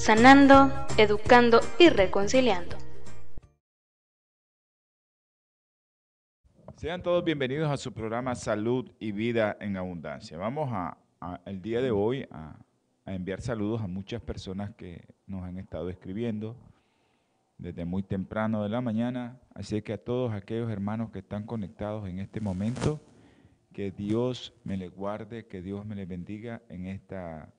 sanando, educando y reconciliando. Sean todos bienvenidos a su programa Salud y Vida en Abundancia. Vamos a, el día de hoy a, a, enviar saludos a muchas personas que nos han estado escribiendo desde muy temprano de la mañana. Así que a todos aquellos hermanos que están conectados en este momento, que Dios me les guarde, que Dios me les bendiga en esta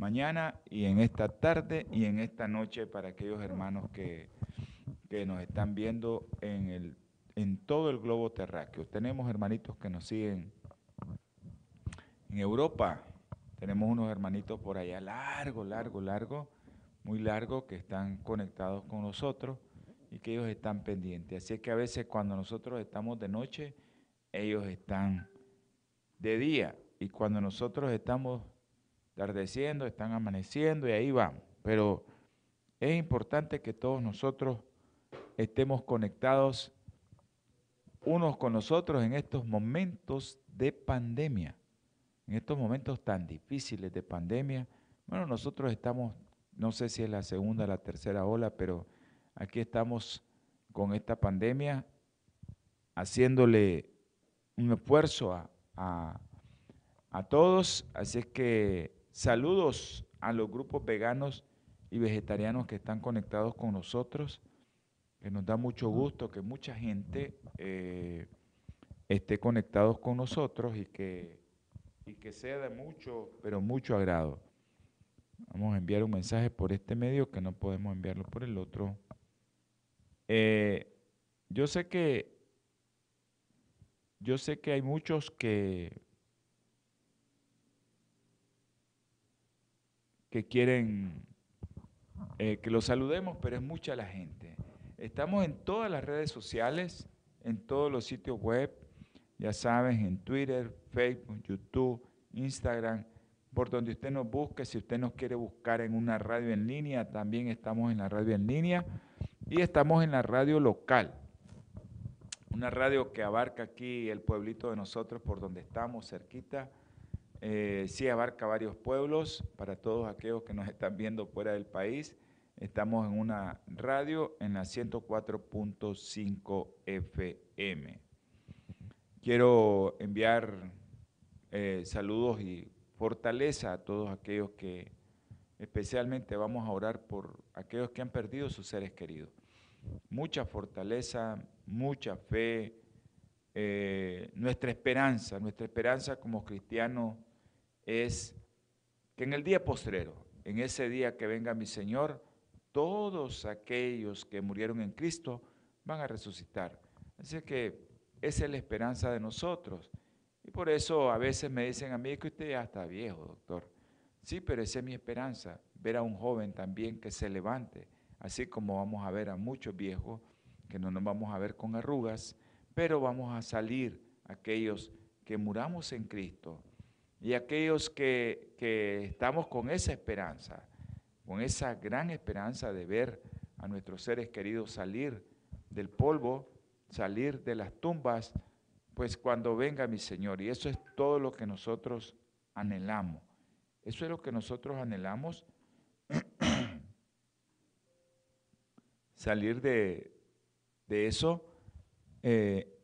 mañana y en esta tarde y en esta noche para aquellos hermanos que, que nos están viendo en el en todo el globo terráqueo. Tenemos hermanitos que nos siguen en Europa. Tenemos unos hermanitos por allá largo, largo, largo, muy largo, que están conectados con nosotros y que ellos están pendientes. Así que a veces cuando nosotros estamos de noche, ellos están de día. Y cuando nosotros estamos tardeciendo, están amaneciendo y ahí vamos. Pero es importante que todos nosotros estemos conectados unos con nosotros en estos momentos de pandemia, en estos momentos tan difíciles de pandemia. Bueno, nosotros estamos, no sé si es la segunda o la tercera ola, pero aquí estamos con esta pandemia haciéndole un esfuerzo a, a, a todos. Así es que saludos a los grupos veganos y vegetarianos que están conectados con nosotros que nos da mucho gusto que mucha gente eh, esté conectados con nosotros y que, y que sea de mucho, pero mucho agrado. Vamos a enviar un mensaje por este medio que no podemos enviarlo por el otro. Eh, yo sé que yo sé que hay muchos que que quieren eh, que los saludemos, pero es mucha la gente. Estamos en todas las redes sociales, en todos los sitios web, ya saben, en Twitter, Facebook, YouTube, Instagram, por donde usted nos busque. Si usted nos quiere buscar en una radio en línea, también estamos en la radio en línea y estamos en la radio local. Una radio que abarca aquí el pueblito de nosotros, por donde estamos, cerquita. Eh, sí abarca varios pueblos para todos aquellos que nos están viendo fuera del país. Estamos en una radio en la 104.5 FM. Quiero enviar eh, saludos y fortaleza a todos aquellos que especialmente vamos a orar por aquellos que han perdido sus seres queridos. Mucha fortaleza, mucha fe, eh, nuestra esperanza, nuestra esperanza como cristianos es que en el día postrero, en ese día que venga mi Señor, todos aquellos que murieron en Cristo van a resucitar. Así que esa es la esperanza de nosotros. Y por eso a veces me dicen a mí que usted ya está viejo, doctor. Sí, pero esa es mi esperanza, ver a un joven también que se levante, así como vamos a ver a muchos viejos que no nos vamos a ver con arrugas, pero vamos a salir aquellos que muramos en Cristo y aquellos que, que estamos con esa esperanza con esa gran esperanza de ver a nuestros seres queridos salir del polvo, salir de las tumbas, pues cuando venga mi Señor. Y eso es todo lo que nosotros anhelamos. Eso es lo que nosotros anhelamos. salir de, eso, eh,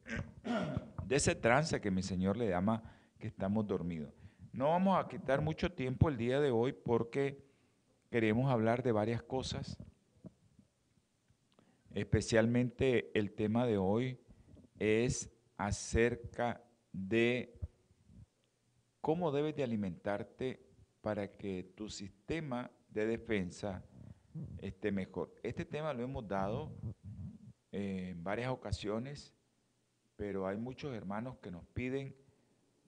de ese trance que mi Señor le llama que estamos dormidos. No vamos a quitar mucho tiempo el día de hoy porque queremos hablar de varias cosas. Especialmente el tema de hoy es acerca de cómo debes de alimentarte para que tu sistema de defensa esté mejor. Este tema lo hemos dado en varias ocasiones, pero hay muchos hermanos que nos piden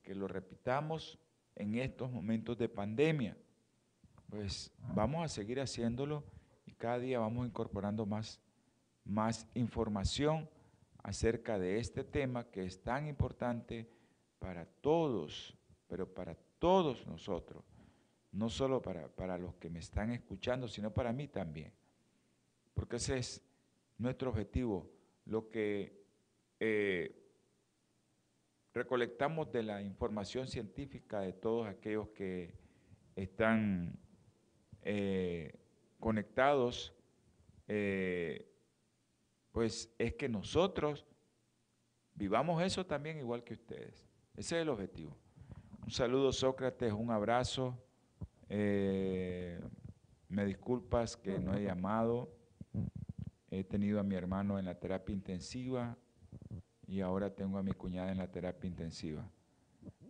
que lo repitamos en estos momentos de pandemia. pues vamos a seguir haciéndolo y cada día vamos incorporando más, más información acerca de este tema que es tan importante para todos, pero para todos nosotros, no solo para, para los que me están escuchando, sino para mí también, porque ese es nuestro objetivo, lo que eh, recolectamos de la información científica de todos aquellos que están eh, conectados, eh, pues es que nosotros vivamos eso también igual que ustedes. Ese es el objetivo. Un saludo Sócrates, un abrazo. me disculpas que no he llamado. He tenido a mi hermano en la terapia intensiva y ahora tengo a mi cuñada en la terapia intensiva.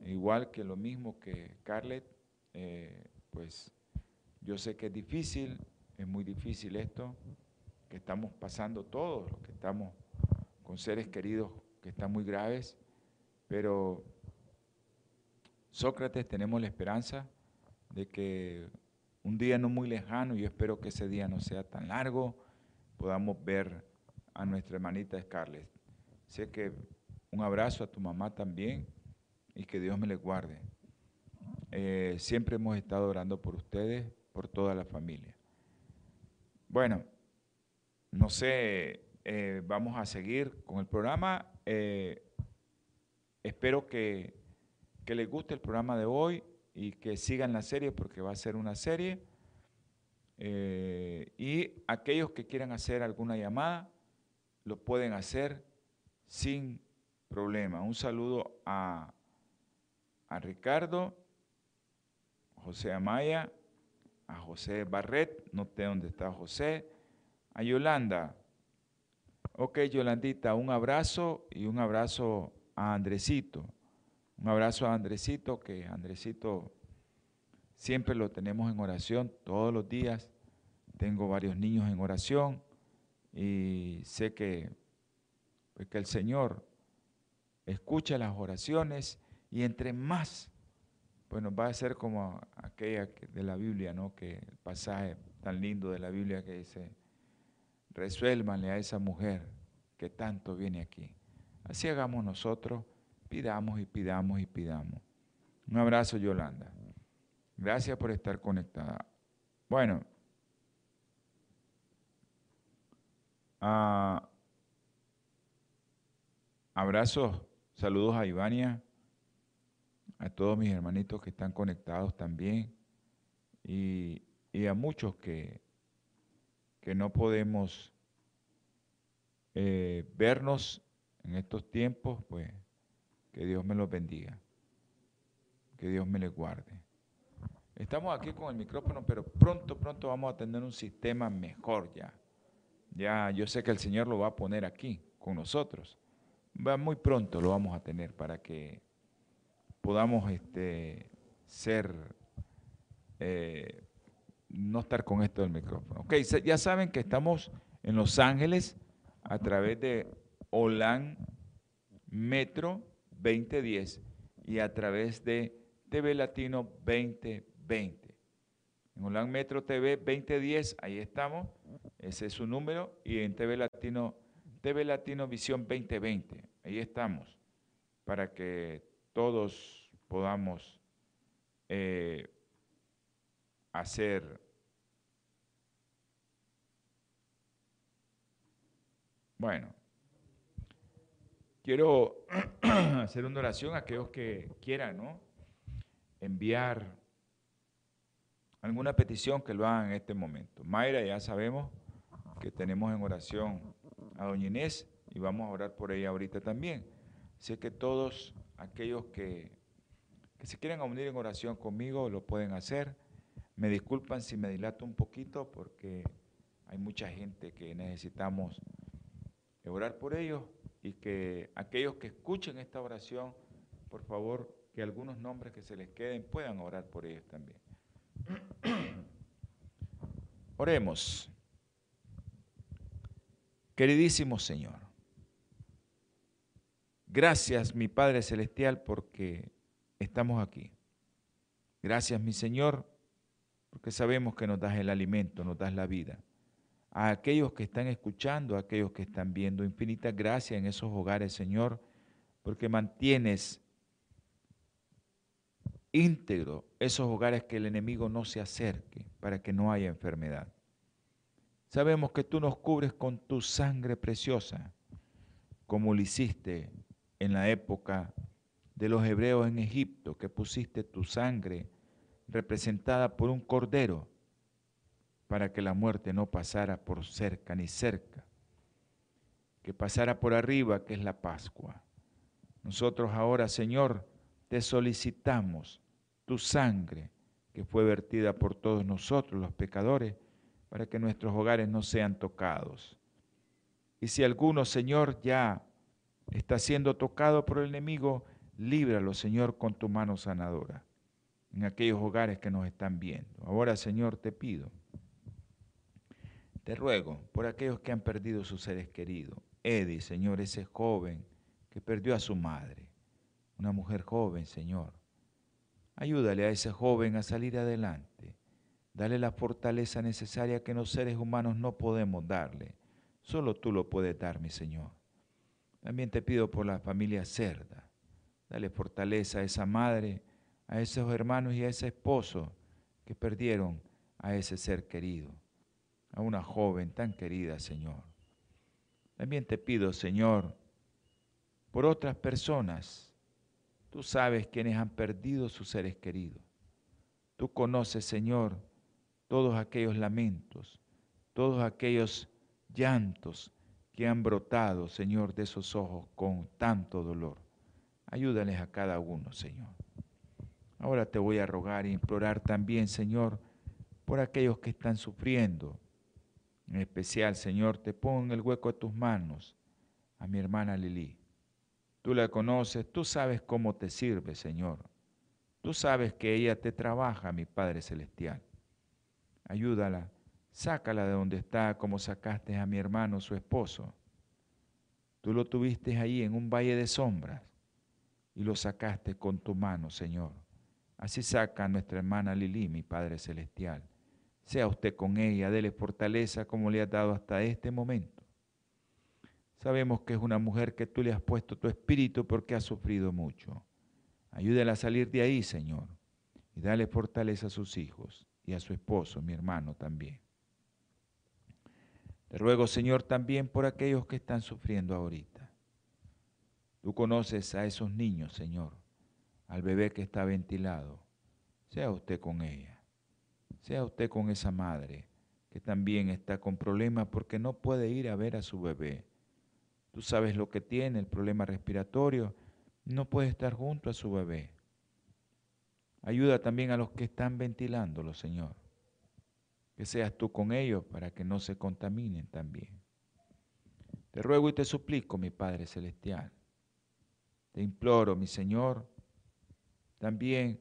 Igual que lo mismo que Carlet, eh, pues yo sé que es difícil, es muy difícil esto, que estamos pasando todos, que estamos con seres queridos que están muy graves, pero Sócrates tenemos la esperanza de que un día no muy lejano, yo espero que ese día no sea tan largo, podamos ver a nuestra hermanita Scarlett. Sé que un abrazo a tu mamá también y que Dios me le guarde. Eh, siempre hemos estado orando por ustedes, por toda la familia. Bueno, no sé, eh, vamos a seguir con el programa. Eh, espero que, que les guste el programa de hoy y que sigan la serie porque va a ser una serie. Y aquellos que quieran hacer alguna llamada, lo pueden hacer sin problema. Un saludo a, a Ricardo, José Amaya, a José Barret, no sé dónde está José, a Yolanda. Ok, Yolandita, un abrazo y un abrazo a Andresito. Un abrazo a Andresito, que Andresito Siempre lo tenemos en oración todos los días. Tengo varios niños en oración y sé que, pues, que el Señor escucha las oraciones y entre más, bueno, va a ser como aquella de la Biblia, ¿no? Que el pasaje tan lindo de la Biblia que dice, resuélvanle a esa mujer que tanto viene aquí. Así hagamos nosotros, pidamos y pidamos y pidamos. Un abrazo, Yolanda. Gracias por estar conectada. Bueno, ah, abrazos, saludos a Ivania, a todos mis hermanitos que están conectados también y, a muchos que, que no podemos eh, vernos en estos tiempos, pues que Dios me los bendiga, que Dios me les guarde. Estamos aquí con el micrófono, pero pronto, pronto vamos a tener un sistema mejor ya. Ya yo sé que el Señor lo va a poner aquí con nosotros. Va muy pronto lo vamos a tener para que podamos este, ser, eh, no estar con esto del micrófono. Ok, ya saben que estamos en Los Ángeles a través de OLAN Metro 2010 y a través de TV Latino 2020. 20. En Holan Metro TV 2010, ahí estamos, ese es su número, y en TV Latino, TV Latino Visión 2020, ahí estamos, para que todos podamos eh, hacer Bueno, quiero hacer una oración a aquellos que quieran, ¿no? Enviar alguna petición que lo hagan en este momento. Mayra, ya sabemos que tenemos en oración a doña Inés y vamos a orar por ella ahorita también. Sé que todos aquellos que, que se quieran unir en oración conmigo lo pueden hacer. Me disculpan si me dilato un poquito porque hay mucha gente que necesitamos orar por ellos y que aquellos que escuchen esta oración, por favor, que algunos nombres que se les queden puedan orar por ellos también. Oremos. Queridísimo Señor, gracias mi Padre Celestial porque estamos aquí. Gracias mi Señor porque sabemos que nos das el alimento, nos das la vida. A aquellos que están escuchando, a aquellos que están viendo, infinita gracia en esos hogares, Señor, porque mantienes íntegro esos hogares que el enemigo no se acerque para que no haya enfermedad. Sabemos que tú nos cubres con tu sangre preciosa, como lo hiciste en la época de los hebreos en Egipto, que pusiste tu sangre representada por un cordero para que la muerte no pasara por cerca ni cerca, que pasara por arriba, que es la Pascua. Nosotros ahora, Señor, te solicitamos tu sangre que fue vertida por todos nosotros los pecadores, para que nuestros hogares no sean tocados. Y si alguno, Señor, ya está siendo tocado por el enemigo, líbralo, Señor, con tu mano sanadora en aquellos hogares que nos están viendo. Ahora, Señor, te pido, te ruego por aquellos que han perdido sus seres queridos. Eddie, Señor, ese joven que perdió a su madre, una mujer joven, Señor. Ayúdale a ese joven a salir adelante. Dale la fortaleza necesaria que los seres humanos no podemos darle. Solo tú lo puedes dar, mi Señor. También te pido por la familia Cerda. Dale fortaleza a esa madre, a esos hermanos y a ese esposo que perdieron a ese ser querido, a una joven tan querida, Señor. También te pido, Señor, por otras personas. Tú sabes quienes han perdido sus seres queridos. Tú conoces, Señor, todos aquellos lamentos, todos aquellos llantos que han brotado, Señor, de esos ojos con tanto dolor. Ayúdales a cada uno, Señor. Ahora te voy a rogar e implorar también, Señor, por aquellos que están sufriendo. En especial, Señor, te pongo en el hueco de tus manos a mi hermana Lili. Tú la conoces, tú sabes cómo te sirve, Señor. Tú sabes que ella te trabaja, mi Padre Celestial ayúdala, sácala de donde está como sacaste a mi hermano, su esposo. Tú lo tuviste ahí en un valle de sombras y lo sacaste con tu mano, Señor. Así saca a nuestra hermana Lili, mi Padre Celestial. Sea usted con ella, dele fortaleza como le has dado hasta este momento. Sabemos que es una mujer que tú le has puesto tu espíritu porque ha sufrido mucho. Ayúdela a salir de ahí, Señor, y dale fortaleza a sus hijos y a su esposo, mi hermano también. Te ruego, Señor, también por aquellos que están sufriendo ahorita. Tú conoces a esos niños, Señor, al bebé que está ventilado. Sea usted con ella. Sea usted con esa madre que también está con problemas porque no puede ir a ver a su bebé. Tú sabes lo que tiene, el problema respiratorio. No puede estar junto a su bebé. Ayuda también a los que están ventilándolo, Señor. Que seas tú con ellos para que no se contaminen también. Te ruego y te suplico, mi Padre Celestial. Te imploro, mi Señor, también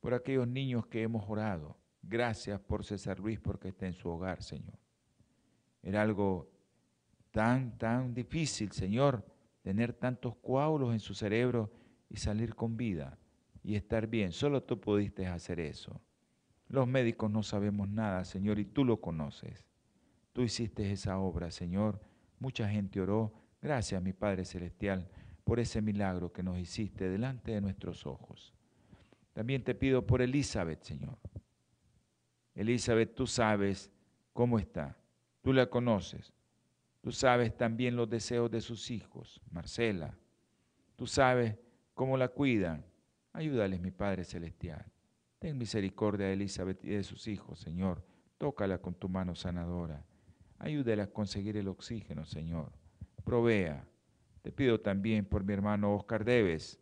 por aquellos niños que hemos orado. Gracias por César Luis porque está en su hogar, Señor. Era algo tan, tan difícil, Señor, tener tantos coágulos en su cerebro y salir con vida y estar bien. Solo tú pudiste hacer eso. Los médicos no sabemos nada, Señor, y tú lo conoces. Tú hiciste esa obra, Señor. Mucha gente oró. Gracias, mi Padre Celestial, por ese milagro que nos hiciste delante de nuestros ojos. También te pido por Elizabeth, Señor. Elizabeth, tú sabes cómo está. Tú la conoces. Tú sabes también los deseos de sus hijos, Marcela. Tú sabes cómo la cuidan. Ayúdales, mi Padre Celestial. Ten misericordia de Elizabeth y de sus hijos, Señor. Tócala con tu mano sanadora. Ayúdala a conseguir el oxígeno, Señor. Provea. Te pido también por mi hermano Oscar Deves.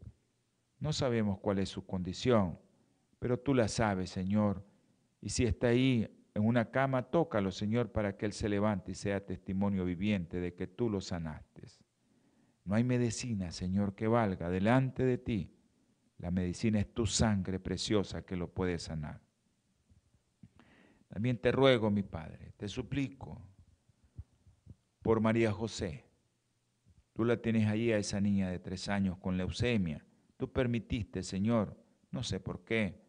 No sabemos cuál es su condición, pero tú la sabes, Señor. Y si está ahí en una cama, tócalo, Señor, para que él se levante y sea testimonio viviente de que tú lo sanaste. No hay medicina, Señor, que valga delante de ti la medicina es tu sangre preciosa que lo puede sanar. También te ruego, mi Padre, te suplico por María José. Tú la tienes ahí a esa niña de tres años con leucemia. Tú permitiste, Señor, no sé por qué,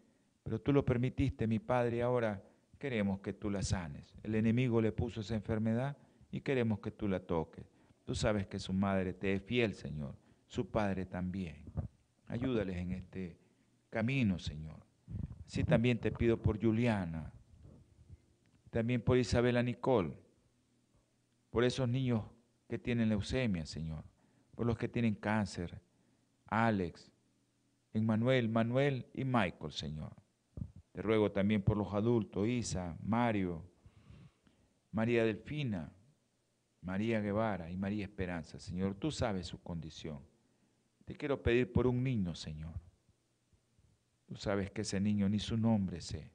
pero tú lo permitiste, mi Padre, y ahora queremos que tú la sanes. El enemigo le puso esa enfermedad y queremos que tú la toques. Tú sabes que su madre te es fiel, Señor, su padre también. Ayúdales en este camino, Señor. Así también te pido por Juliana, también por Isabela Nicole, por esos niños que tienen leucemia, Señor, por los que tienen cáncer, Alex, Emmanuel, Manuel y Michael, Señor. Te ruego también por los adultos, Isa, Mario, María Delfina, María Guevara y María Esperanza. Señor, tú sabes su condición. Te quiero pedir por un niño, Señor. Tú sabes que ese niño ni su nombre sé.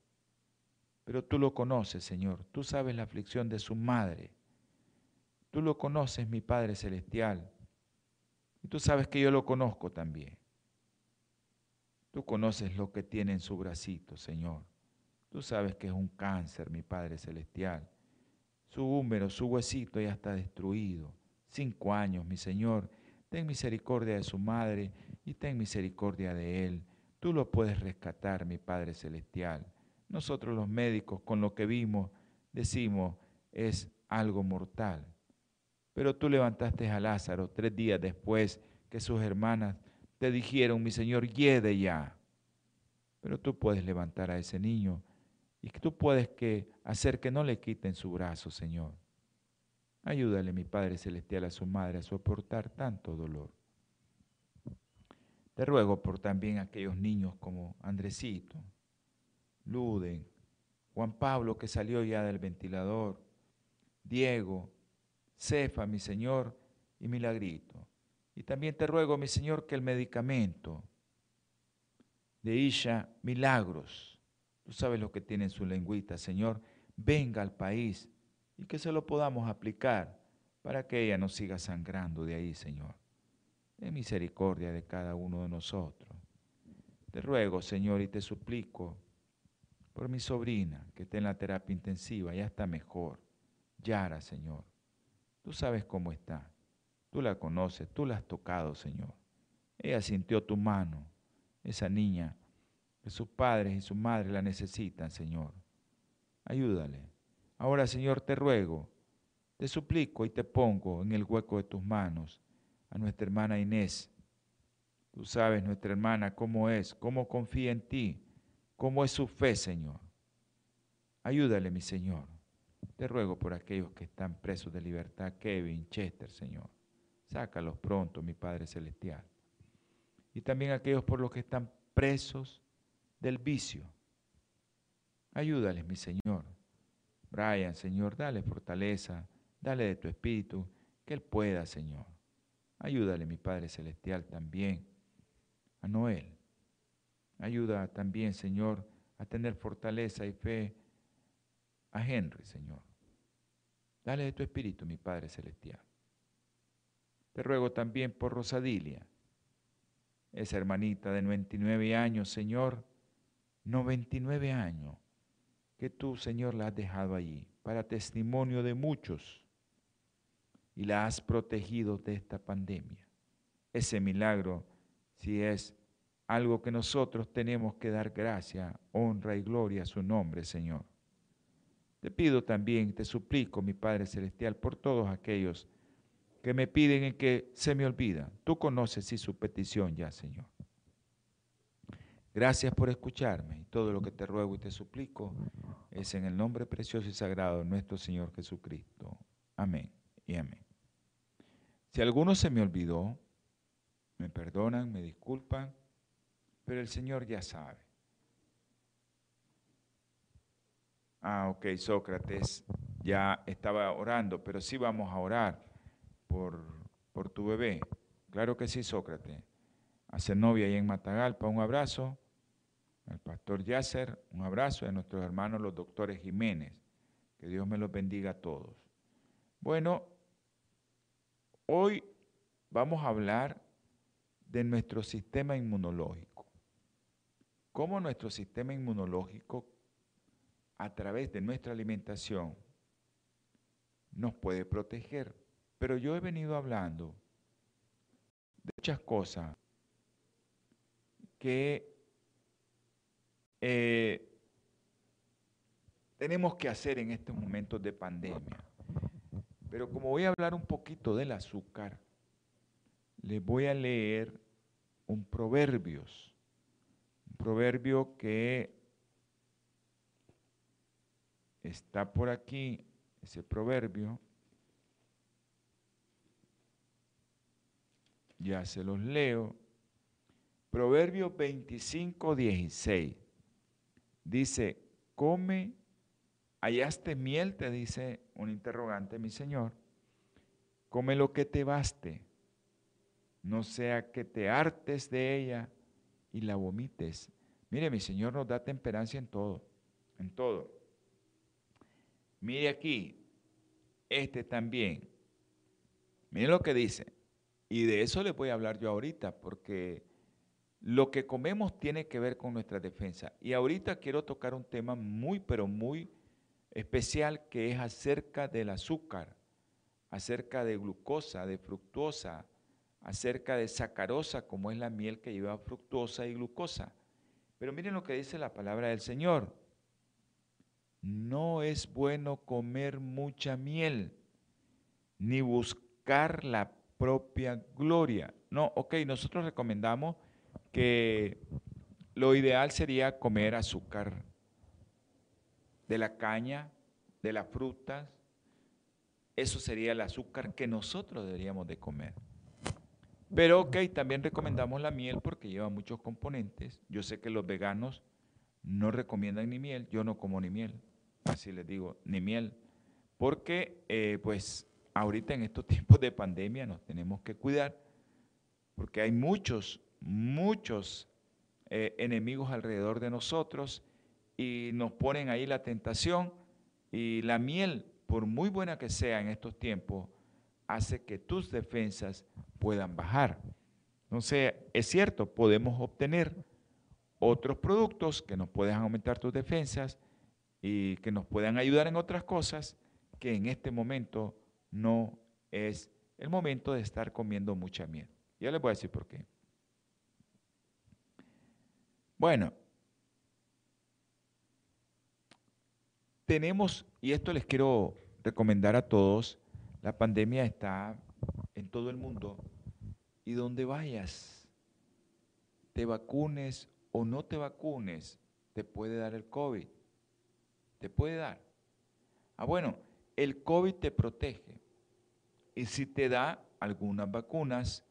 Pero tú lo conoces, Señor. Tú sabes la aflicción de su madre. Tú lo conoces, mi Padre Celestial. Y tú sabes que yo lo conozco también. Tú conoces lo que tiene en su bracito, Señor. Tú sabes que es un cáncer, mi Padre Celestial. Su húmero, su huesito ya está destruido. Cinco años, mi Señor. Ten misericordia de su madre y ten misericordia de él. Tú lo puedes rescatar, mi Padre Celestial. Nosotros los médicos, con lo que vimos, decimos, es algo mortal. Pero tú levantaste a Lázaro tres días después que sus hermanas te dijeron, mi Señor, yede ya. Pero tú puedes levantar a ese niño y tú puedes que hacer que no le quiten su brazo, Señor. Ayúdale, mi Padre Celestial, a su madre a soportar tanto dolor. Te ruego por también aquellos niños como Andresito, Luden, Juan Pablo que salió ya del ventilador, Diego, Cefa, mi Señor, y Milagrito. Y también te ruego, mi Señor, que el medicamento de Isha Milagros, tú sabes lo que tiene en su lengüita, Señor, venga al país y que se lo podamos aplicar para que ella no siga sangrando de ahí, Señor. Ten misericordia de cada uno de nosotros. Te ruego, Señor, y te suplico por mi sobrina que está en la terapia intensiva, ya está mejor. Yara, Señor. Tú sabes cómo está. Tú la conoces, tú la has tocado, Señor. Ella sintió tu mano, esa niña, que sus padres y su madre la necesitan, Señor. Ayúdale. Ahora, Señor, te ruego, te suplico y te pongo en el hueco de tus manos a nuestra hermana Inés. Tú sabes, nuestra hermana, cómo es, cómo confía en ti, cómo es su fe, Señor. Ayúdale, mi Señor. Te ruego por aquellos que están presos de libertad, Kevin, Chester, Señor. Sácalos pronto, mi Padre Celestial. Y también aquellos por los que están presos del vicio. Ayúdales, mi Señor. Brian, Señor, dale fortaleza, dale de tu espíritu, que Él pueda, Señor. Ayúdale, mi Padre Celestial, también a Noel. Ayuda también, Señor, a tener fortaleza y fe a Henry, Señor. Dale de tu espíritu, mi Padre Celestial. Te ruego también por Rosadilia, esa hermanita de 99 años, Señor, 99 años, que tú, Señor, la has dejado allí para testimonio de muchos y la has protegido de esta pandemia. Ese milagro, si es algo que nosotros tenemos que dar gracia, honra y gloria a su nombre, Señor. Te pido también, te suplico, mi Padre Celestial, por todos aquellos que me piden y que se me olvidan. Tú conoces sí su petición ya, Señor. Gracias por escucharme y todo lo que te ruego y te suplico es en el nombre precioso y sagrado de nuestro Señor Jesucristo. Amén y amén. Si alguno se me olvidó, me perdonan, me disculpan, pero el Señor ya sabe. Ah, ok, Sócrates ya estaba orando, pero sí vamos a orar por, por tu bebé. Claro que sí, Sócrates. Hace novia ahí en Matagalpa, un abrazo. Al pastor Yasser, un abrazo. A nuestros hermanos los doctores Jiménez. Que Dios me los bendiga a todos. Bueno, hoy vamos a hablar de nuestro sistema inmunológico. Cómo nuestro sistema inmunológico a través de nuestra alimentación nos puede proteger. Pero yo he venido hablando de muchas cosas que eh, tenemos que hacer en estos momentos de pandemia. Pero como voy a hablar un poquito del azúcar, les voy a leer un proverbios, un proverbio que está por aquí, ese proverbio, ya se los leo. Proverbio 25, 16. Dice, come, hallaste miel, te dice un interrogante, mi Señor. Come lo que te baste, no sea que te hartes de ella y la vomites. Mire, mi Señor nos da temperancia en todo, en todo. Mire aquí, este también. Mire lo que dice. Y de eso le voy a hablar yo ahorita, porque lo que comemos tiene que ver con nuestra defensa. Y ahorita quiero tocar un tema muy, pero muy especial que es acerca del azúcar, acerca de glucosa, de fructosa, acerca de sacarosa, como es la miel que lleva fructosa y glucosa. Pero miren lo que dice la palabra del Señor. No es bueno comer mucha miel, ni buscar la propia gloria. No, ok, nosotros recomendamos que lo ideal sería comer azúcar de la caña, de las frutas. Eso sería el azúcar que nosotros deberíamos de comer. Pero ok, también recomendamos la miel porque lleva muchos componentes. Yo sé que los veganos no recomiendan ni miel, yo no como ni miel, así les digo, ni miel, porque eh, pues ahorita en estos tiempos de pandemia nos tenemos que cuidar, porque hay muchos muchos eh, enemigos alrededor de nosotros y nos ponen ahí la tentación y la miel, por muy buena que sea en estos tiempos, hace que tus defensas puedan bajar. Entonces, es cierto, podemos obtener otros productos que nos puedan aumentar tus defensas y que nos puedan ayudar en otras cosas que en este momento no es el momento de estar comiendo mucha miel. Ya les voy a decir por qué. Bueno, tenemos, y esto les quiero recomendar a todos, la pandemia está en todo el mundo y donde vayas, te vacunes o no te vacunes, te puede dar el COVID. Te puede dar. Ah, bueno, el COVID te protege. Y si te da algunas vacunas,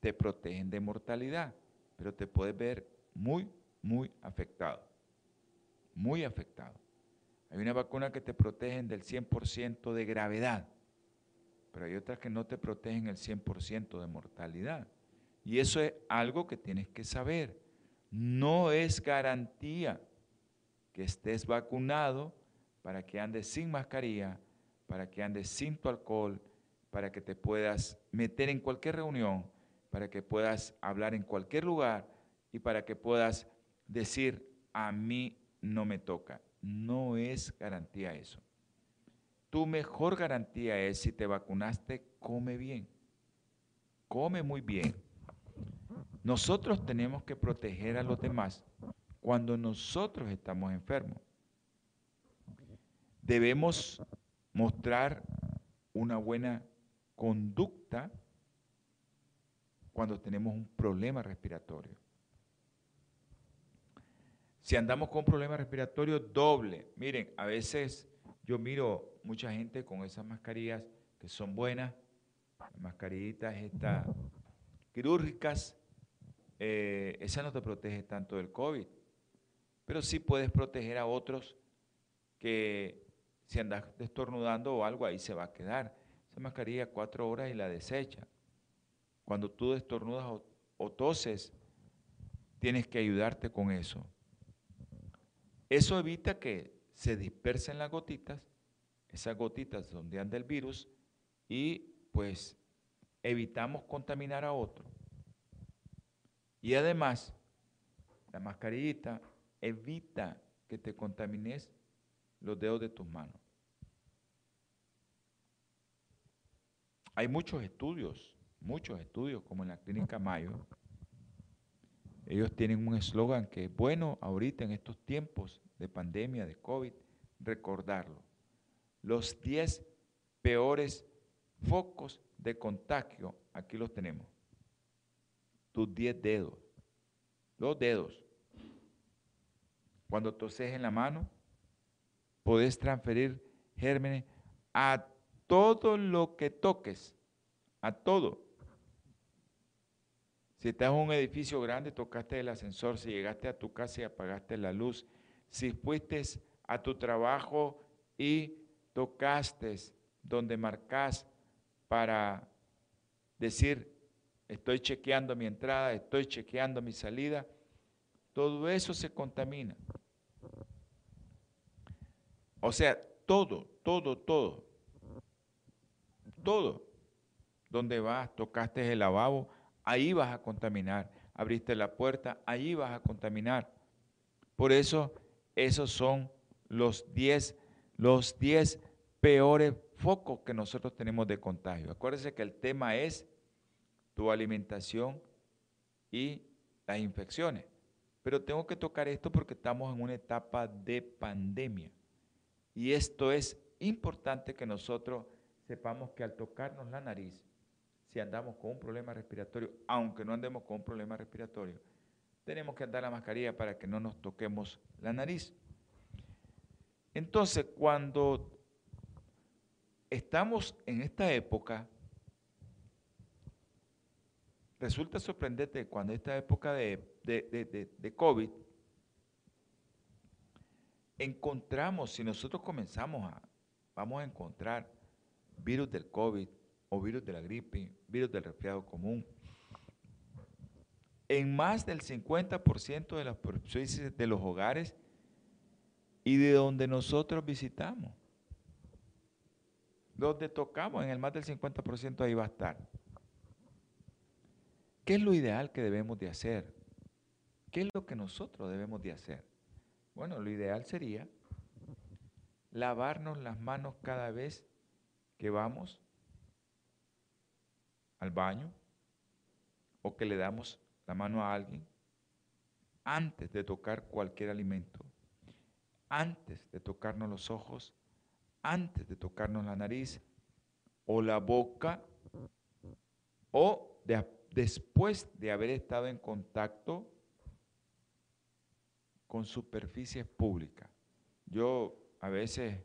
te protegen de mortalidad, pero te puedes ver muy muy afectado, muy afectado. Hay una vacuna que te protegen del 100% de gravedad, pero hay otras que no te protegen el 100% de mortalidad. Y eso es algo que tienes que saber. No es garantía que estés vacunado para que andes sin mascarilla, para que andes sin tu alcohol, para que te puedas meter en cualquier reunión, para que puedas hablar en cualquier lugar y para que puedas decir, a mí no me toca. No es garantía eso. Tu mejor garantía es si te vacunaste, come bien. Come muy bien. Nosotros tenemos que proteger a los demás cuando nosotros estamos enfermos. Debemos mostrar una buena conducta cuando tenemos un problema respiratorio. Si andamos con problemas respiratorios, doble. Miren, a veces yo miro mucha gente con esas mascarillas que son buenas, mascarillitas estas quirúrgicas, eh, esa no te protege tanto del COVID, pero sí puedes proteger a otros que si andas destornudando o algo ahí se va a quedar. Esa mascarilla cuatro horas y la desecha. Cuando tú destornudas o toses, tienes que ayudarte con eso. Eso evita que se dispersen las gotitas, esas gotitas donde anda el virus, y pues evitamos contaminar a otro. Y además, la mascarillita evita que te contamines los dedos de tus manos. Hay muchos estudios, muchos estudios, como en la clínica Mayo, ellos tienen un eslogan que es bueno ahorita en estos tiempos de pandemia, de COVID, recordarlo. Los 10 peores focos de contagio, aquí los tenemos. Tus 10 dedos, los dedos. Cuando toses en la mano, podés transferir gérmenes a todo lo que toques, a todo. Si estás en un edificio grande, tocaste el ascensor, si llegaste a tu casa y apagaste la luz, si fuiste a tu trabajo y tocaste donde marcas para decir, estoy chequeando mi entrada, estoy chequeando mi salida, todo eso se contamina. O sea, todo, todo, todo, todo. Donde vas, tocaste el lavabo, ahí vas a contaminar. Abriste la puerta, ahí vas a contaminar. Por eso, esos son los 10 los 10 peores focos que nosotros tenemos de contagio. Acuérdense que el tema es tu alimentación y las infecciones. Pero tengo que tocar esto porque estamos en una etapa de pandemia. Y esto es importante que nosotros sepamos que al tocarnos la nariz, si andamos con un problema respiratorio, aunque no andemos con un problema respiratorio, tenemos que andar la mascarilla para que no nos toquemos la nariz. Entonces, cuando estamos en esta época, resulta sorprendente cuando esta época de, de, COVID, encontramos, si nosotros comenzamos a, vamos a encontrar virus del COVID o virus de la gripe, virus del resfriado común, en más del 50% de las superficies de los hogares y de donde nosotros visitamos. Donde tocamos, en el más del 50% ahí va a estar. ¿Qué es lo ideal que debemos de hacer? ¿Qué es lo que nosotros debemos de hacer? Bueno, lo ideal sería lavarnos las manos cada vez que vamos al baño o que le damos la mano a alguien antes de tocar cualquier alimento, antes de tocarnos los ojos antes de tocarnos la nariz o la boca o después de haber estado en contacto con superficies públicas. Yo a veces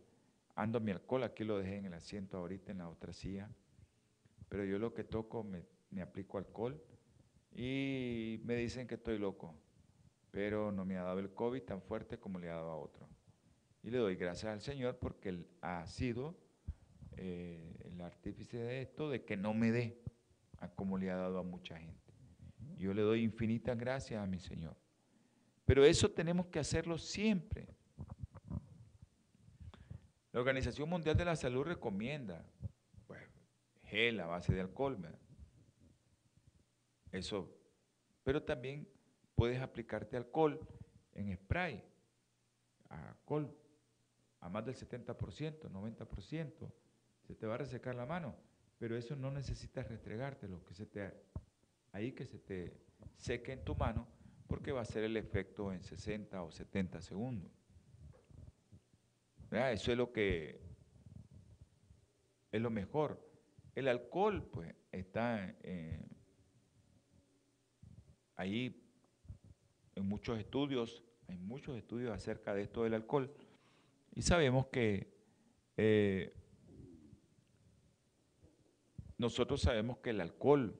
ando mi alcohol, aquí lo dejé en el asiento ahorita en la otra silla, pero yo lo que toco me, aplico alcohol y me dicen que estoy loco, pero no me ha dado el COVID tan fuerte como le ha dado a otro. Y le doy gracias al Señor porque Él ha sido eh, el artífice de esto, de que no me dé a como le ha dado a mucha gente. Yo le doy infinitas gracias a mi Señor. Pero eso tenemos que hacerlo siempre. La Organización Mundial de la Salud recomienda gel a base de alcohol. Eso. Pero también puedes aplicarte alcohol en spray. Alcohol a más del 70%, 90%, se te va a resecar la mano, pero eso no necesitas restregártelo, que se te, ahí que se te seque en tu mano, porque va a ser el efecto en 60 o 70 segundos. Eso es lo que es lo mejor. El alcohol, pues, está eh, ahí en muchos estudios, hay muchos estudios acerca de esto del alcohol. Y sabemos que eh, nosotros sabemos que el alcohol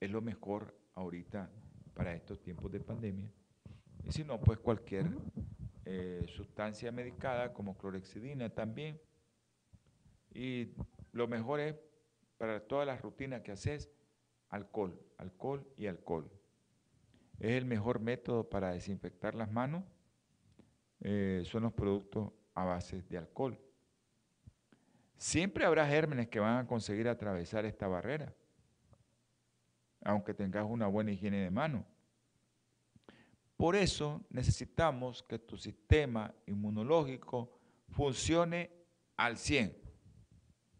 es lo mejor ahorita para estos tiempos de pandemia. Y si no, pues cualquier eh, sustancia medicada como clorexidina también. Y lo mejor es para todas las rutinas que haces, alcohol, alcohol y alcohol. Es el mejor método para desinfectar las manos eh, son los productos a base de alcohol. Siempre habrá gérmenes que van a conseguir atravesar esta barrera, aunque tengas una buena higiene de mano. Por eso necesitamos que tu sistema inmunológico funcione al 100.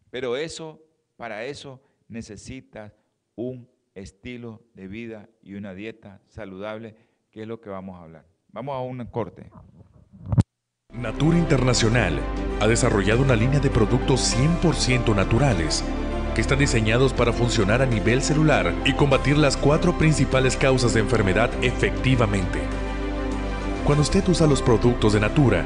Pero eso, para eso necesitas un estilo de vida y una dieta saludable, que es lo que vamos a hablar. Vamos a un corte. Natura Internacional ha desarrollado una línea de productos 100% naturales que están diseñados para funcionar a nivel celular y combatir las cuatro principales causas de enfermedad efectivamente. Cuando usted usa los productos de Natura,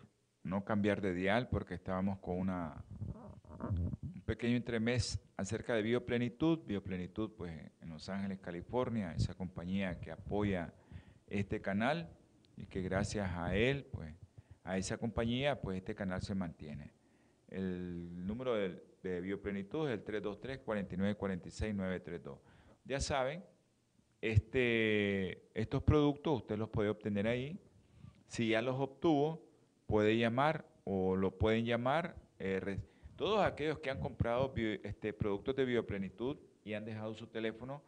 no cambiar de dial porque estábamos con una, un pequeño entremés acerca de Bioplenitud. Bioplenitud, pues en Los Ángeles, California, esa compañía que apoya este canal y que gracias a él, pues a esa compañía, pues este canal se mantiene. El número de, de Bioplenitud es el 323-4946-932. Ya saben, este, estos productos usted los puede obtener ahí. Si ya los obtuvo, puede llamar o lo pueden llamar. Eh, todos aquellos que han comprado este, productos de bioplenitud y han dejado su teléfono,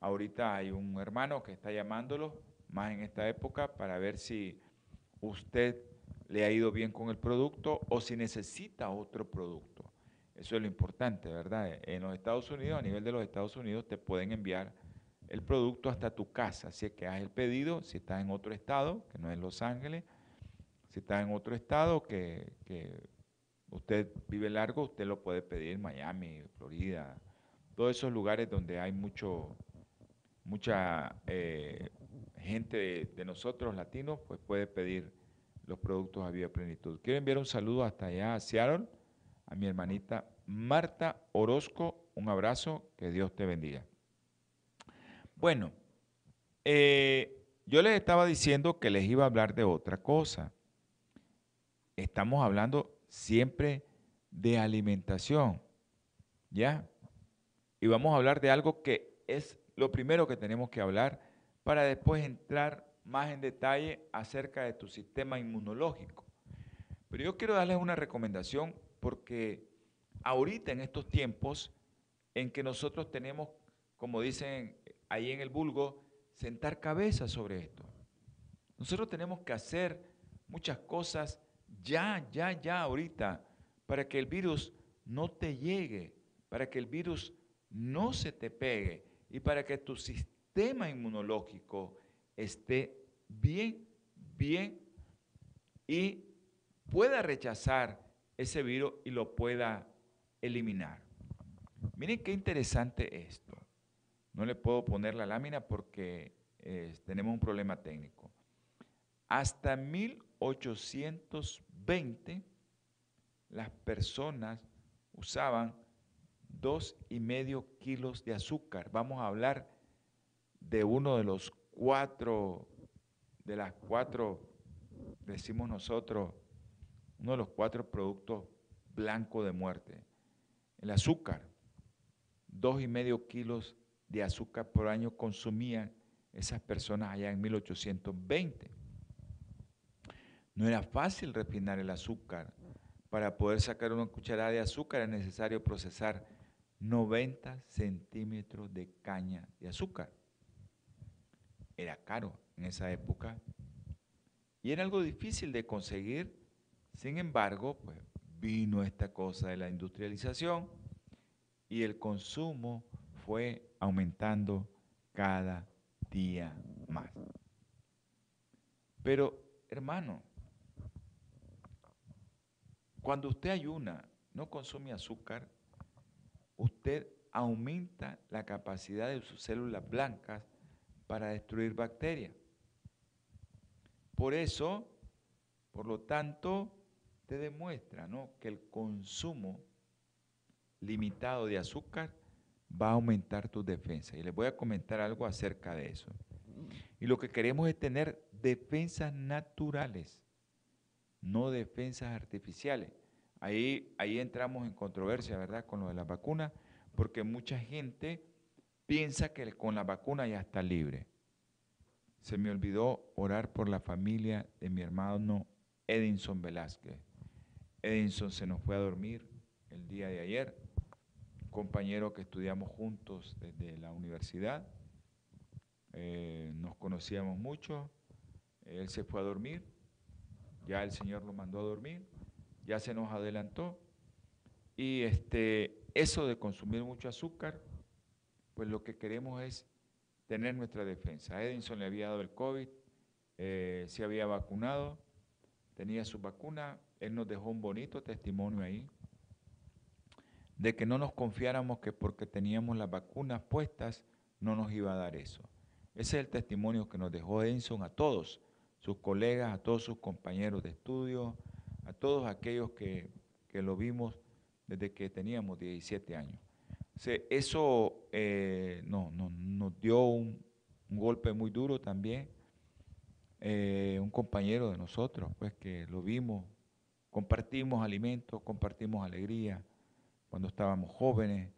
ahorita hay un hermano que está llamándolo, más en esta época, para ver si usted le ha ido bien con el producto o si necesita otro producto. Eso es lo importante, ¿verdad? En los Estados Unidos, a nivel de los Estados Unidos, te pueden enviar el producto hasta tu casa. Así que haz el pedido, si estás en otro estado, que no es Los Ángeles, si está en otro estado que, usted vive largo, usted lo puede pedir en Miami, Florida, todos esos lugares donde hay mucho, mucha eh, gente de, nosotros latinos, pues puede pedir los productos a Vida Plenitud. Quiero enviar un saludo hasta allá a Seattle, a mi hermanita Marta Orozco, un abrazo, que Dios te bendiga. Bueno, eh, yo les estaba diciendo que les iba a hablar de otra cosa estamos hablando siempre de alimentación, ¿ya? Y vamos a hablar de algo que es lo primero que tenemos que hablar para después entrar más en detalle acerca de tu sistema inmunológico. Pero yo quiero darles una recomendación porque ahorita en estos tiempos en que nosotros tenemos, como dicen ahí en el vulgo, sentar cabeza sobre esto. Nosotros tenemos que hacer muchas cosas ya, ya, ya ahorita, para que el virus no te llegue, para que el virus no se te pegue y para que tu sistema inmunológico esté bien, bien y pueda rechazar ese virus y lo pueda eliminar. Miren qué interesante esto. No le puedo poner la lámina porque eh, tenemos un problema técnico. Hasta 1820 las personas usaban dos y medio kilos de azúcar. Vamos a hablar de uno de los cuatro, de las cuatro, decimos nosotros, uno de los cuatro productos blancos de muerte. El azúcar, dos y medio kilos de azúcar por año consumían esas personas allá en 1820. No era fácil refinar el azúcar. Para poder sacar una cucharada de azúcar es necesario procesar 90 centímetros de caña de azúcar. Era caro en esa época y era algo difícil de conseguir. Sin embargo, pues vino esta cosa de la industrialización y el consumo fue aumentando cada día más. Pero, hermano, cuando usted ayuna, no consume azúcar, usted aumenta la capacidad de sus células blancas para destruir bacterias. Por eso, por lo tanto, te demuestra que el consumo limitado de azúcar va a aumentar tu defensa. Y les voy a comentar algo acerca de eso. Y lo que queremos es tener defensas naturales no defensas artificiales. Ahí, ahí entramos en controversia, ¿verdad?, con lo de las vacunas, porque mucha gente piensa que con la vacuna ya está libre. se me olvidó orar por la familia de mi hermano Edinson Velázquez. Edinson se nos fue a dormir el día de ayer, compañero que estudiamos juntos desde la universidad. Eh, nos conocíamos mucho, él se fue a dormir, ya el Señor lo mandó a dormir, ya se nos adelantó. Y este, eso de consumir mucho azúcar, pues lo que queremos es tener nuestra defensa. A Edinson le había dado el COVID, eh, se había vacunado, tenía su vacuna, él nos dejó un bonito testimonio ahí de que no nos confiáramos que porque teníamos las vacunas puestas no nos iba a dar eso. Ese es el testimonio que nos dejó Edinson a todos, sus colegas, a todos sus compañeros de estudio, a todos aquellos que, lo vimos desde que teníamos 17 años. eso eh, no, nos dio un, golpe muy duro también. Eh, un compañero de nosotros, pues que lo vimos, compartimos alimentos, compartimos alegría cuando estábamos jóvenes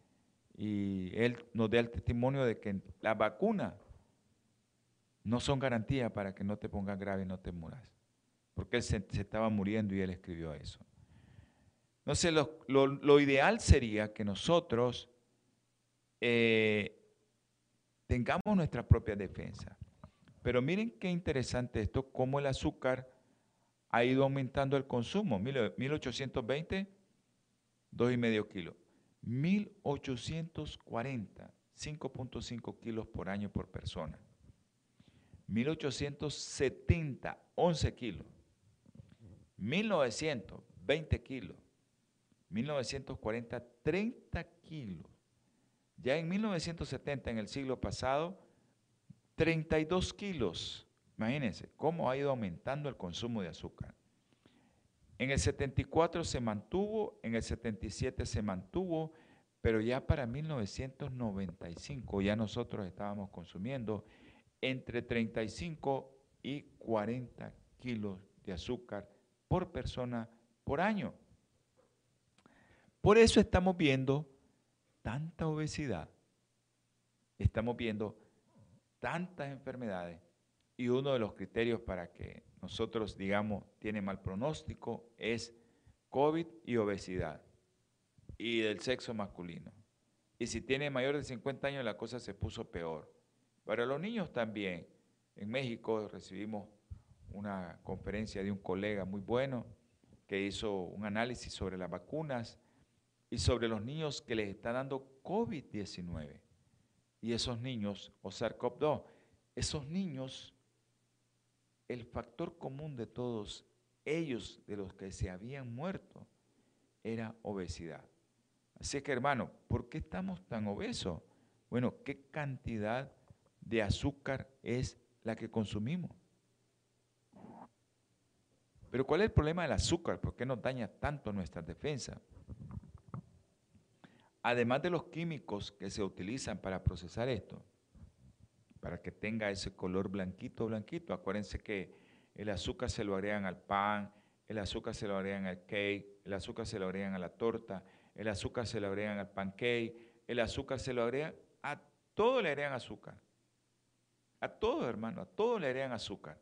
y él nos da el testimonio de que las vacunas no son garantía para que no te pongas grave y no te muras, porque él se, estaba muriendo y él escribió eso. No sé, lo, ideal sería que nosotros eh, tengamos nuestra propia defensa. Pero miren qué interesante esto, cómo el azúcar ha ido aumentando el consumo. 1820, 2,5 kilos. 1840, 5.5 kilos por año por persona. 1870, 11 kilos. 1900, 20 kilos. 1940, 30 kilos. Ya en 1970, en el siglo pasado, 32 kilos. Imagínense cómo ha ido aumentando el consumo de azúcar. En el 74 se mantuvo, en el 77 se mantuvo, pero ya para 1995 ya nosotros estábamos consumiendo entre 35 y 40 kilos de azúcar por persona por año. Por eso estamos viendo tanta obesidad, estamos viendo tantas enfermedades y uno de los criterios para que nosotros digamos tiene mal pronóstico es COVID y obesidad y del sexo masculino. Y si tiene mayor de 50 años la cosa se puso peor. Para los niños también. En México recibimos una conferencia de un colega muy bueno que hizo un análisis sobre las vacunas y sobre los niños que les está dando COVID-19 y esos niños, o SARS-CoV-2, esos niños, el factor común de todos ellos, de los que se habían muerto, era obesidad. Así que hermano, ¿por qué estamos tan obesos? Bueno, ¿qué cantidad de azúcar es la que consumimos? Pero ¿cuál es el problema del azúcar? ¿Por qué nos daña tanto nuestra defensa? además de los químicos que se utilizan para procesar esto, para que tenga ese color blanquito, blanquito, acuérdense que el azúcar se lo agregan al pan, el azúcar se lo agregan al cake, el azúcar se lo agregan a la torta, el azúcar se lo agregan al pancake, el azúcar se lo agregan, a todo le agregan azúcar. A todo, hermano, a todo le agregan azúcar.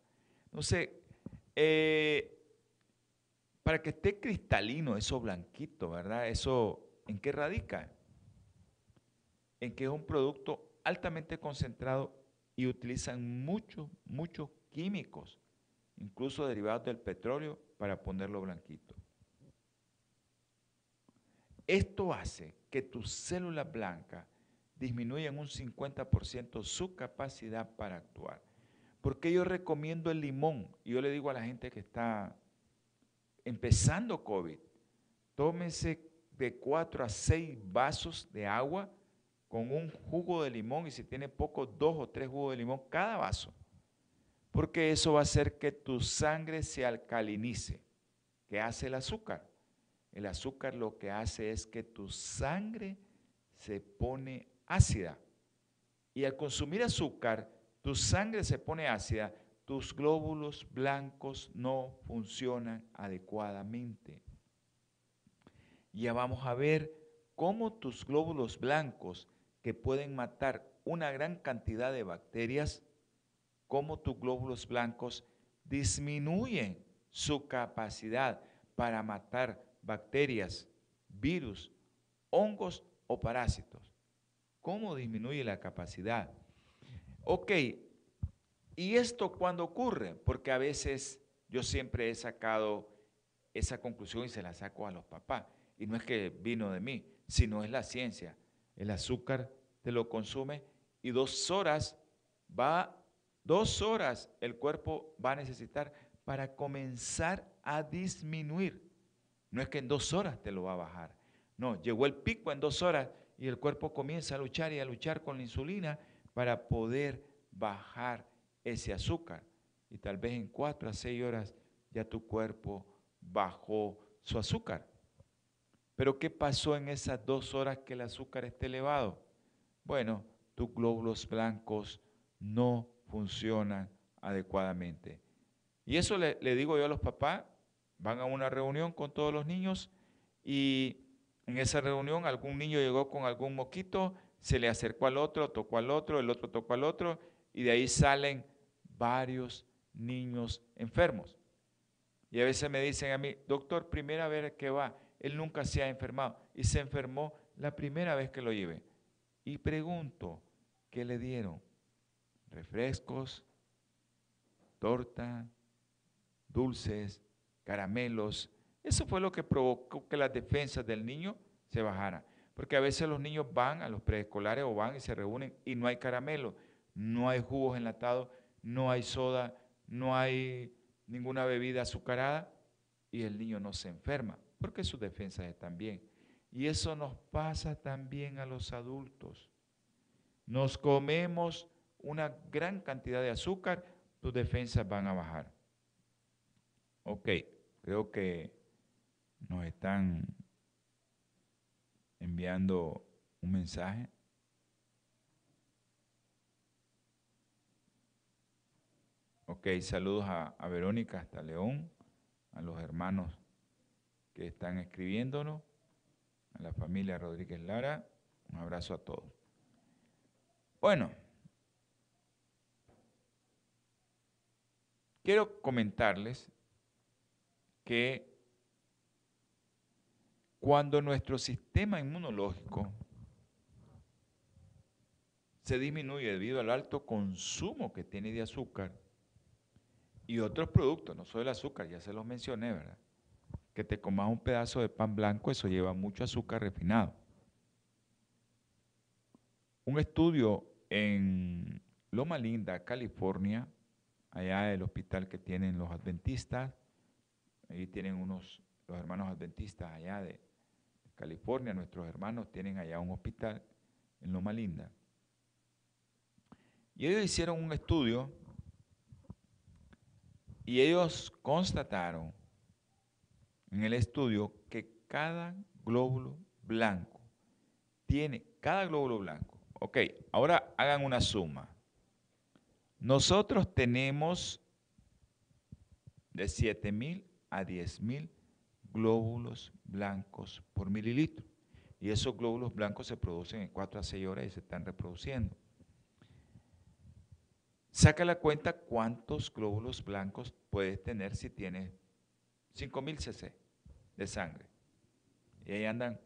Sé, eh, para que esté cristalino, eso blanquito, ¿verdad? Eso ¿En qué radica? En que es un producto altamente concentrado y utilizan muchos, muchos químicos, incluso derivados del petróleo, para ponerlo blanquito. Esto hace que tus células blancas disminuyan un 50% su capacidad para actuar. Porque yo recomiendo el limón? Y yo le digo a la gente que está empezando COVID, tómese de 4 a 6 vasos de agua con un jugo de limón y si tiene poco, dos o tres jugos de limón cada vaso. Porque eso va a hacer que tu sangre se alcalinice. ¿Qué hace el azúcar? El azúcar lo que hace es que tu sangre se pone ácida. Y al consumir azúcar, tu sangre se pone ácida, tus glóbulos blancos no funcionan adecuadamente ya vamos a ver cómo tus glóbulos blancos, que pueden matar una gran cantidad de bacterias, cómo tus glóbulos blancos disminuyen su capacidad para matar bacterias, virus, hongos o parásitos. ¿Cómo disminuye la capacidad? Ok, ¿y esto cuándo ocurre? Porque a veces yo siempre he sacado esa conclusión y se la saco a los papás. Y no es que vino de mí, sino es la ciencia. El azúcar te lo consume y dos horas va, dos horas el cuerpo va a necesitar para comenzar a disminuir. No es que en dos horas te lo va a bajar. No, llegó el pico en dos horas y el cuerpo comienza a luchar y a luchar con la insulina para poder bajar ese azúcar. Y tal vez en cuatro a seis horas ya tu cuerpo bajó su azúcar. Pero ¿qué pasó en esas dos horas que el azúcar esté elevado? Bueno, tus glóbulos blancos no funcionan adecuadamente. Y eso le, le, digo yo a los papás, van a una reunión con todos los niños y en esa reunión algún niño llegó con algún moquito, se le acercó al otro, tocó al otro, el otro tocó al otro y de ahí salen varios niños enfermos. Y a veces me dicen a mí, doctor, primera vez que va, él nunca se ha enfermado y se enfermó la primera vez que lo llevé. Y pregunto, ¿qué le dieron? Refrescos, torta, dulces, caramelos. Eso fue lo que provocó que las defensas del niño se bajaran. Porque a veces los niños van a los preescolares o van y se reúnen y no hay caramelo, no hay jugos enlatados, no hay soda, no hay ninguna bebida azucarada y el niño no se enferma porque sus defensas están bien. Y eso nos pasa también a los adultos. Nos comemos una gran cantidad de azúcar, tus defensas van a bajar. Ok, creo que nos están enviando un mensaje. Ok, saludos a, a, Verónica hasta León, a los hermanos que están escribiéndonos, a la familia Rodríguez Lara, un abrazo a todos. Bueno, quiero comentarles que cuando nuestro sistema inmunológico se disminuye debido al alto consumo que tiene de azúcar, y otros productos, no solo el azúcar, ya se los mencioné, ¿verdad? Que te comas un pedazo de pan blanco, eso lleva mucho azúcar refinado. Un estudio en Loma Linda, California, allá del hospital que tienen los adventistas, ahí tienen unos, los hermanos adventistas allá de California, nuestros hermanos tienen allá un hospital en Loma Linda. Y ellos hicieron un estudio y ellos constataron en el estudio que cada glóbulo blanco tiene, cada glóbulo blanco, ok, ahora hagan una suma. Nosotros tenemos de 7.000 a 10.000 glóbulos blancos por mililitro. Y esos glóbulos blancos se producen en 4 a 6 horas y se están reproduciendo. Saca la cuenta cuántos glóbulos blancos puedes tener si tienes 5000 cc de sangre. Y ahí andan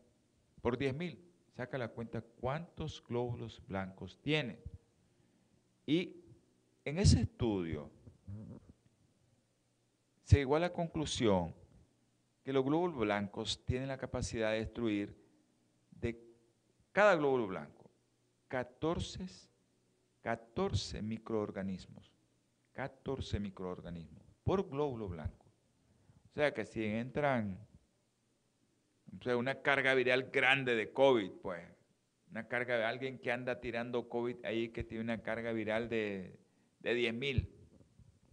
por 10.000. Saca la cuenta cuántos glóbulos blancos tiene. Y en ese estudio se llegó a la conclusión que los glóbulos blancos tienen la capacidad de destruir de cada glóbulo blanco 14 14 microorganismos, 14 microorganismos por glóbulo blanco. O sea que si entran una carga viral grande de COVID, pues, una carga de alguien que anda tirando COVID ahí que tiene una carga viral de, de 10 mil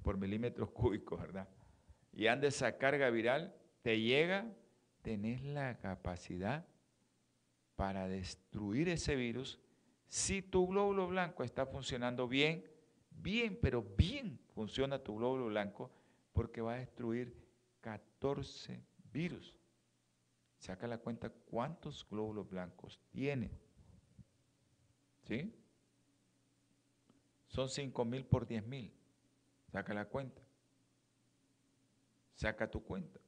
por milímetros cúbicos, ¿verdad? Y anda esa carga viral, te llega, tenés la capacidad para destruir ese virus si tu glóbulo blanco está funcionando bien, bien, pero bien funciona tu glóbulo blanco porque va a destruir 14 virus. Saca la cuenta cuántos glóbulos blancos tiene. ¿Sí? Son 5 mil por 10 mil. Saca la cuenta. Saca tu cuenta.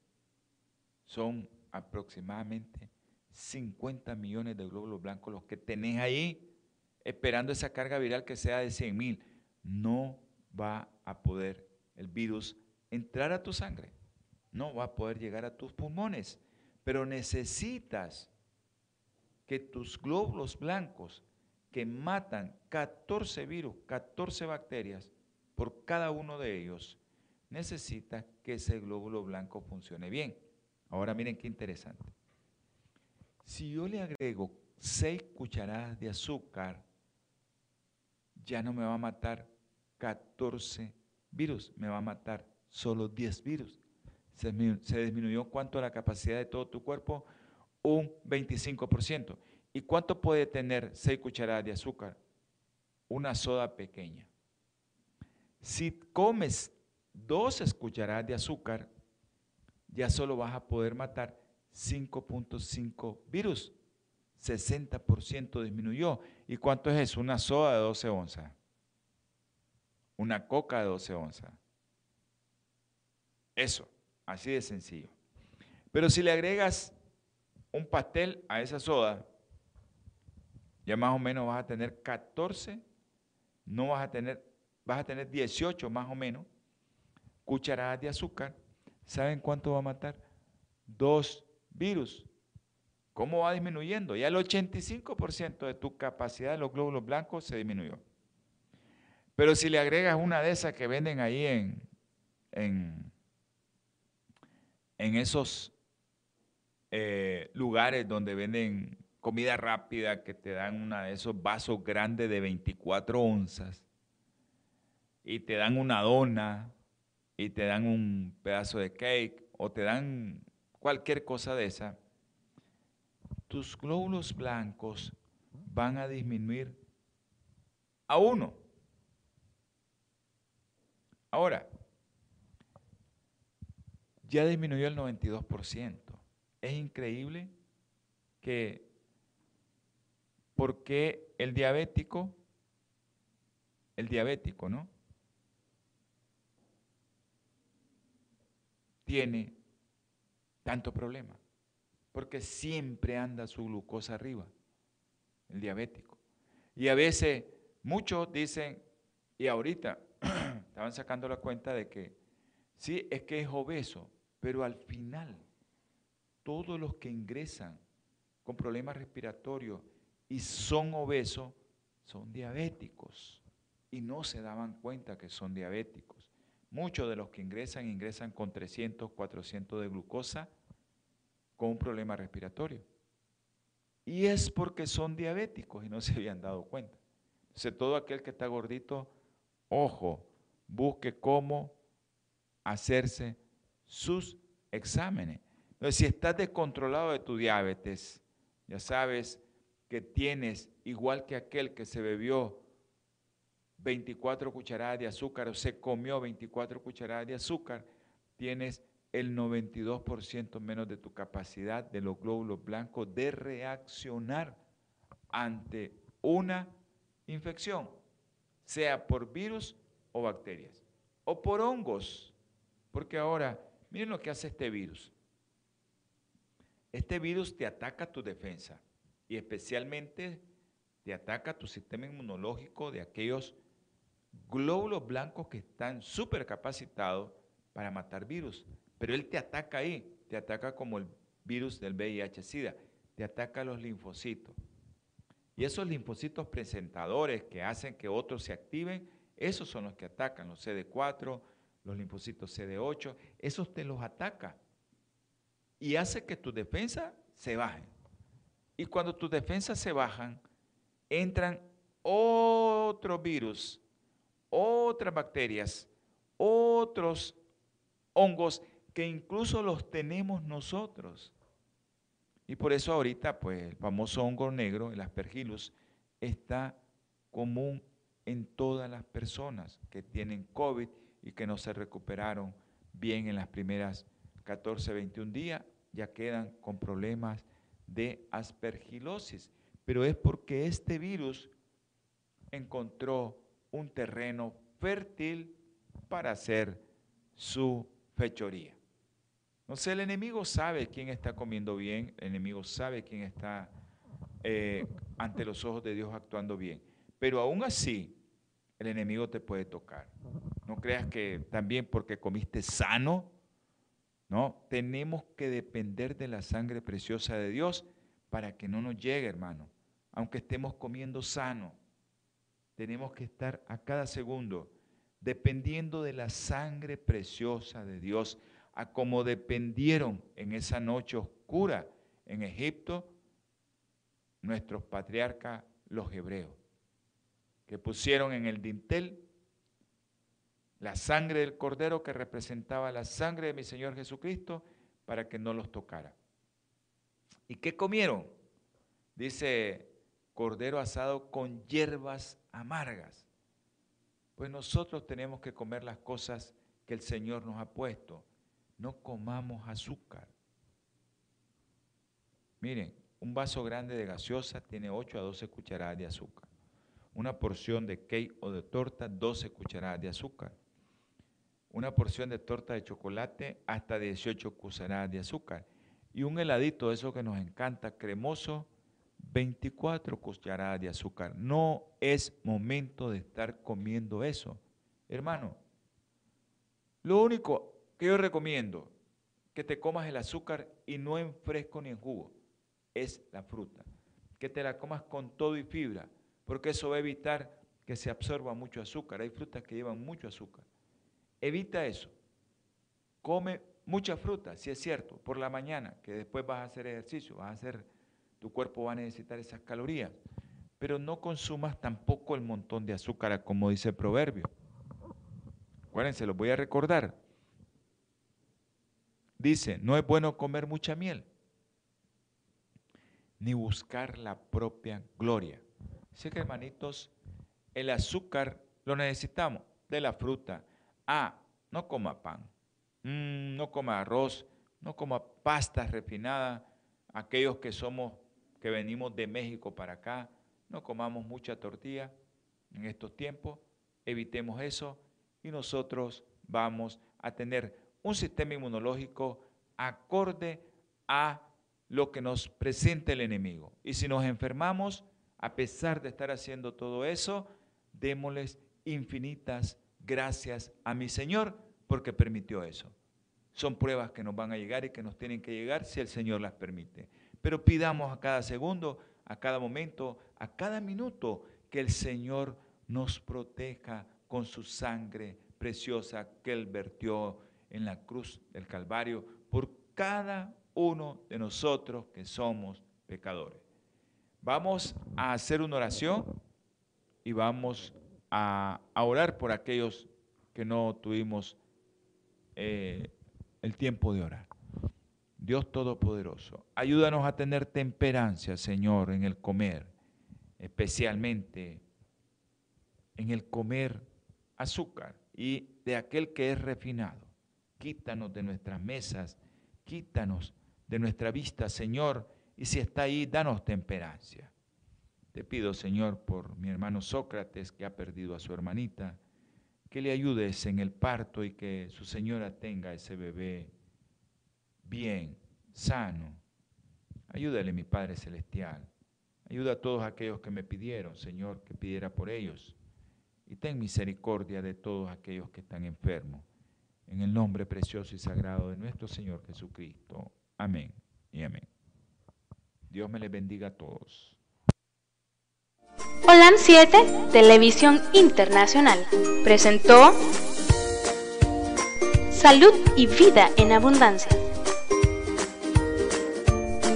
Son aproximadamente 50 millones de glóbulos blancos los que tenés ahí esperando esa carga viral que sea de 100 mil. No va a poder el virus entrar a tu sangre. No va a poder llegar a tus pulmones. Pero necesitas que tus glóbulos blancos que matan 14 virus, 14 bacterias por cada uno de ellos, necesita que ese glóbulo blanco funcione bien. Ahora miren qué interesante. Si yo le agrego 6 cucharadas de azúcar, ya no me va a matar 14 virus, me va a matar solo 10 virus. Se, disminuyó cuánto la capacidad de todo tu cuerpo? Un 25%. ¿Y cuánto puede tener 6 cucharadas de azúcar? Una soda pequeña. Si comes 12 cucharadas de azúcar, ya solo vas a poder matar 5.5 virus. 60% disminuyó. ¿Y cuánto es eso? Una soda de 12 onzas. Una coca de 12 onzas. Eso, así de sencillo. Pero si le agregas un pastel a esa soda, ya más o menos vas a tener 14, no vas a tener, vas a tener 18 más o menos cucharadas de azúcar. ¿Saben cuánto va a matar? Dos virus. ¿Cómo va disminuyendo? Ya el 85% de tu capacidad de los glóbulos blancos se disminuyó. Pero si le agregas una de esas que venden ahí en, en, en esos eh, lugares donde venden comida rápida que te dan una de esos vasos grandes de 24 onzas y te dan una dona y te dan un pedazo de cake o te dan cualquier cosa de esa, tus glóbulos blancos van a disminuir a uno. Ahora, ya disminuyó el 92%. Es increíble que porque el diabético, el diabético, ¿no? Tiene tanto problema, porque siempre anda su glucosa arriba, el diabético. Y a veces muchos dicen, y ahorita estaban sacando la cuenta de que sí, es que es obeso, pero al final todos los que ingresan con problemas respiratorios y son obesos, son diabéticos y no se daban cuenta que son diabéticos. Muchos de los que ingresan ingresan con 300, 400 de glucosa con un problema respiratorio. Y es porque son diabéticos y no se habían dado cuenta. Entonces todo aquel que está gordito, ojo, busque cómo hacerse sus exámenes. Entonces si estás descontrolado de tu diabetes, ya sabes, que tienes, igual que aquel que se bebió 24 cucharadas de azúcar o se comió 24 cucharadas de azúcar, tienes el 92% menos de tu capacidad de los glóbulos blancos de reaccionar ante una infección, sea por virus o bacterias, o por hongos, porque ahora, miren lo que hace este virus. Este virus te ataca tu defensa y especialmente te ataca tu sistema inmunológico de aquellos glóbulos blancos que están súper capacitados para matar virus. Pero él te ataca ahí, te ataca como el virus del VIH-Sida, te ataca los linfocitos. Y esos linfocitos presentadores que hacen que otros se activen, esos son los que atacan, los CD4, los linfocitos CD8, esos te los ataca. Y hace que tu defensa se baje. Y cuando tus defensas se bajan, entran otros virus, otras bacterias, otros hongos que incluso los tenemos nosotros. Y por eso ahorita, pues, el famoso hongo negro, el aspergillus, está común en todas las personas que tienen COVID y que no se recuperaron bien en las primeras 14, 21 días, ya quedan con problemas de aspergilosis, pero es porque este virus encontró un terreno fértil para hacer su fechoría. No sé, el enemigo sabe quién está comiendo bien, el enemigo sabe quién está eh, ante los ojos de Dios actuando bien. Pero aún así, el enemigo te puede tocar. No creas que también porque comiste sano, no, tenemos que depender de la sangre preciosa de Dios para que no nos llegue, hermano. Aunque estemos comiendo sano, tenemos que estar a cada segundo dependiendo de la sangre preciosa de Dios, a como dependieron en esa noche oscura en Egipto nuestros patriarcas, los hebreos, que pusieron en el dintel la sangre del cordero que representaba la sangre de mi Señor Jesucristo para que no los tocara. ¿Y qué comieron? Dice cordero asado con hierbas amargas. Pues nosotros tenemos que comer las cosas que el Señor nos ha puesto. No comamos azúcar. Miren, un vaso grande de gaseosa tiene 8 a 12 cucharadas de azúcar. Una porción de cake o de torta, 12 cucharadas de azúcar. Una porción de torta de chocolate, hasta 18 cucharadas de azúcar. Y un heladito, eso que nos encanta, cremoso, 24 cucharadas de azúcar. No es momento de estar comiendo eso. Hermano, lo único que yo recomiendo, que te comas el azúcar y no en fresco ni en jugo, es la fruta. Que te la comas con todo y fibra, porque eso va a evitar que se absorba mucho azúcar. Hay frutas que llevan mucho azúcar. Evita eso. Come mucha fruta, si es cierto, por la mañana, que después vas a hacer ejercicio, vas a hacer tu cuerpo va a necesitar esas calorías. Pero no consumas tampoco el montón de azúcar, como dice el proverbio. Acuérdense, lo voy a recordar. Dice, no es bueno comer mucha miel, ni buscar la propia gloria. Así que, hermanitos, el azúcar lo necesitamos de la fruta. Ah, no coma pan, mm, no coma arroz, no coma pasta refinada. Aquellos que somos que venimos de México para acá, no comamos mucha tortilla en estos tiempos, evitemos eso y nosotros vamos a tener un sistema inmunológico acorde a lo que nos presenta el enemigo. Y si nos enfermamos, a pesar de estar haciendo todo eso, démosles infinitas gracias a mi Señor porque permitió eso. Son pruebas que nos van a llegar y que nos tienen que llegar si el Señor las permite. Pero pidamos a cada segundo, a cada momento, a cada minuto que el Señor nos proteja con su sangre preciosa que Él vertió en la cruz del Calvario por cada uno de nosotros que somos pecadores. Vamos a hacer una oración y vamos a, orar por aquellos que no tuvimos eh, el tiempo de orar. Dios Todopoderoso, ayúdanos a tener temperancia, Señor, en el comer, especialmente en el comer azúcar y de aquel que es refinado. Quítanos de nuestras mesas, quítanos de nuestra vista, Señor, y si está ahí, danos temperancia. Te pido, Señor, por mi hermano Sócrates, que ha perdido a su hermanita, que le ayudes en el parto y que su señora tenga ese bebé bien, sano. Ayúdale, mi Padre Celestial. Ayuda a todos aquellos que me pidieron, Señor, que pidiera por ellos. Y ten misericordia de todos aquellos que están enfermos. En el nombre precioso y sagrado de nuestro Señor Jesucristo. Amén y amén. Dios me les bendiga a todos. Holan 7, Televisión Internacional, presentó Salud y Vida en Abundancia